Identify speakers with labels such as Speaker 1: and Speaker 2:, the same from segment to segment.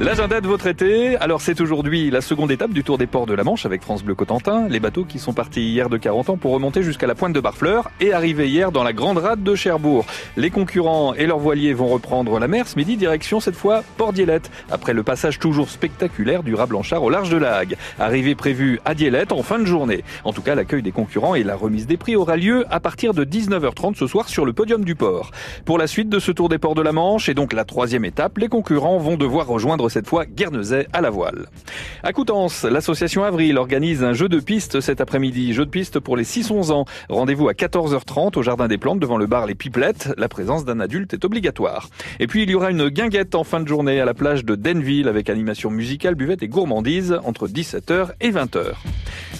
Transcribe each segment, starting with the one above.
Speaker 1: L'agenda de votre été, alors c'est aujourd'hui la seconde étape du Tour des ports de la Manche avec France Bleu Cotentin, les bateaux qui sont partis hier de 40 ans pour remonter jusqu'à la pointe de Barfleur et arriver hier dans la grande rade de Cherbourg. Les concurrents et leurs voiliers vont reprendre la mer ce midi, direction cette fois Port Dielette, après le passage toujours spectaculaire du rat Blanchard au large de la Hague. Arrivée prévue à Dielette en fin de journée. En tout cas, l'accueil des concurrents et la remise des prix aura lieu à partir de 19h30 ce soir sur le podium du port. Pour la suite de ce Tour des ports de la Manche et donc la troisième étape, les concurrents vont devoir rejoindre cette fois Guernesey à la voile. À Coutances, l'association Avril organise un jeu de piste cet après-midi. Jeu de piste pour les 6-11 ans. Rendez-vous à 14h30 au Jardin des Plantes devant le bar Les Pipelettes. La présence d'un adulte est obligatoire. Et puis il y aura une guinguette en fin de journée à la plage de Denville avec animation musicale, buvette et gourmandise entre 17h et 20h.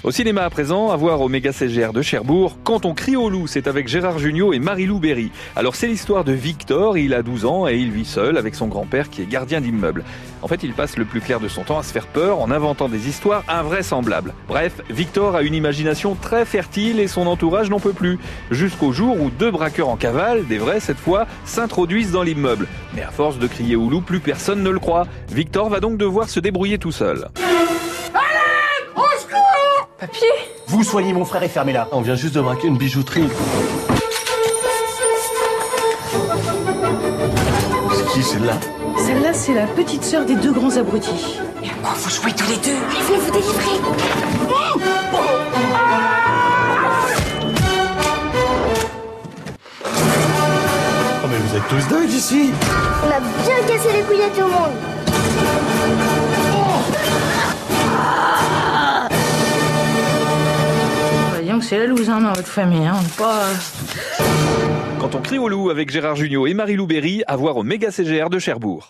Speaker 1: Au cinéma à présent, à voir au méga CGR de Cherbourg, Quand on crie au loup, c'est avec Gérard Jugnot et Marie-Lou Berry. Alors c'est l'histoire de Victor, il a 12 ans et il vit seul avec son grand-père qui est gardien d'immeuble. En fait, il passe le plus clair de son temps à se faire peur en inventant des histoires invraisemblables. Bref, Victor a une imagination très fertile et son entourage n'en peut plus. Jusqu'au jour où deux braqueurs en cavale, des vrais cette fois, s'introduisent dans l'immeuble. Mais à force de crier au loup, plus personne ne le croit. Victor va donc devoir se débrouiller tout seul.
Speaker 2: Vous soignez mon frère et fermez-la.
Speaker 3: On vient juste de braquer une bijouterie. C'est qui celle-là
Speaker 4: Celle-là, c'est la petite sœur des deux grands abrutis.
Speaker 5: Oh, vous jouez tous les deux Allez, venez vous délivrer
Speaker 3: Oh mais vous êtes tous dingues ici
Speaker 6: On a bien cassé les couilles à tout le monde.
Speaker 4: C'est la loose hein, dans votre famille. Hein. Pas...
Speaker 1: Quand on crie au loup avec Gérard Jugnot et Marie-Lou Berry, à voir au méga CGR de Cherbourg.